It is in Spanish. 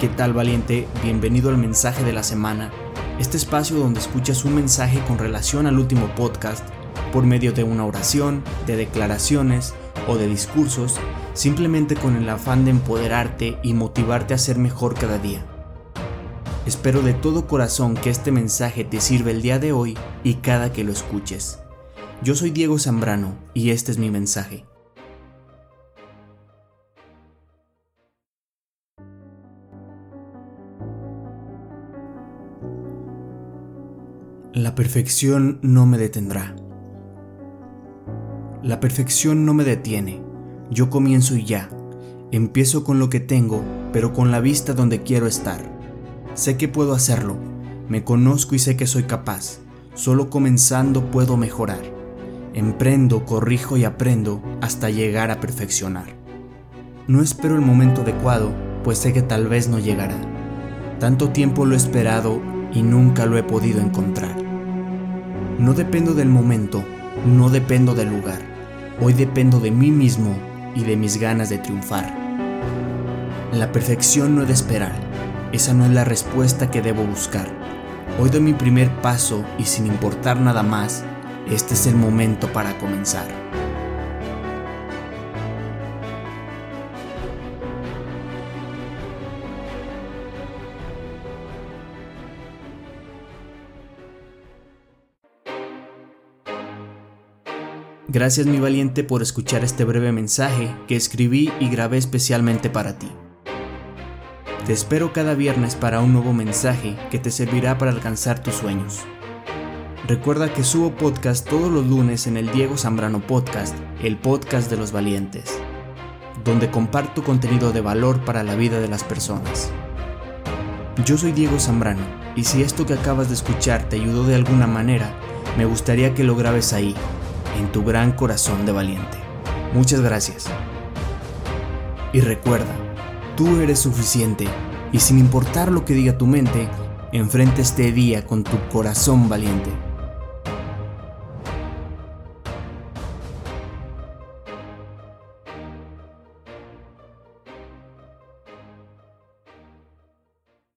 ¿Qué tal valiente? Bienvenido al mensaje de la semana, este espacio donde escuchas un mensaje con relación al último podcast por medio de una oración, de declaraciones o de discursos, simplemente con el afán de empoderarte y motivarte a ser mejor cada día. Espero de todo corazón que este mensaje te sirva el día de hoy y cada que lo escuches. Yo soy Diego Zambrano y este es mi mensaje. La perfección no me detendrá. La perfección no me detiene. Yo comienzo y ya. Empiezo con lo que tengo, pero con la vista donde quiero estar. Sé que puedo hacerlo. Me conozco y sé que soy capaz. Solo comenzando puedo mejorar. Emprendo, corrijo y aprendo hasta llegar a perfeccionar. No espero el momento adecuado, pues sé que tal vez no llegará. Tanto tiempo lo he esperado y nunca lo he podido encontrar. No dependo del momento, no dependo del lugar. Hoy dependo de mí mismo y de mis ganas de triunfar. La perfección no es de esperar. Esa no es la respuesta que debo buscar. Hoy doy mi primer paso y sin importar nada más, este es el momento para comenzar. Gracias mi valiente por escuchar este breve mensaje que escribí y grabé especialmente para ti. Te espero cada viernes para un nuevo mensaje que te servirá para alcanzar tus sueños. Recuerda que subo podcast todos los lunes en el Diego Zambrano Podcast, el podcast de los valientes, donde comparto contenido de valor para la vida de las personas. Yo soy Diego Zambrano y si esto que acabas de escuchar te ayudó de alguna manera, me gustaría que lo grabes ahí en tu gran corazón de valiente. Muchas gracias. Y recuerda, tú eres suficiente y sin importar lo que diga tu mente, enfrenta este día con tu corazón valiente.